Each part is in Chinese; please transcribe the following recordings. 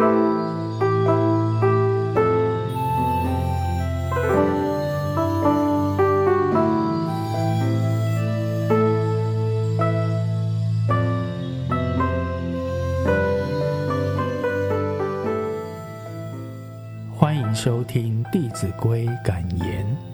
欢迎收听《弟子规》感言。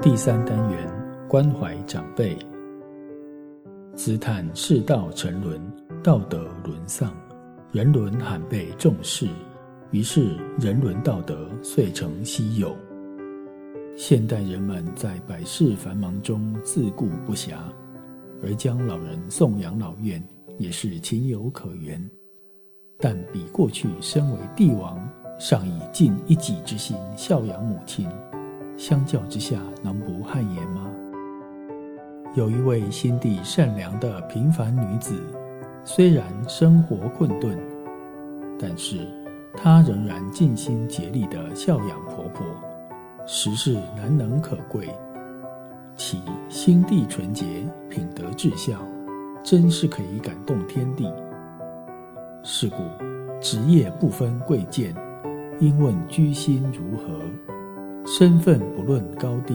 第三单元：关怀长辈。自叹世道沉沦，道德沦丧，人伦罕被重视，于是人伦道德遂成稀有。现代人们在百事繁忙中自顾不暇，而将老人送养老院也是情有可原。但比过去身为帝王，尚以尽一己之心孝养母亲，相较之下，能不汗颜吗？有一位心地善良的平凡女子，虽然生活困顿，但是她仍然尽心竭力地孝养婆婆，实是难能可贵。其心地纯洁，品德至孝，真是可以感动天地。是故职业不分贵贱，应问居心如何；身份不论高低，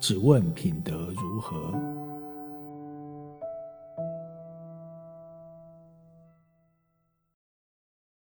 只问品德如何。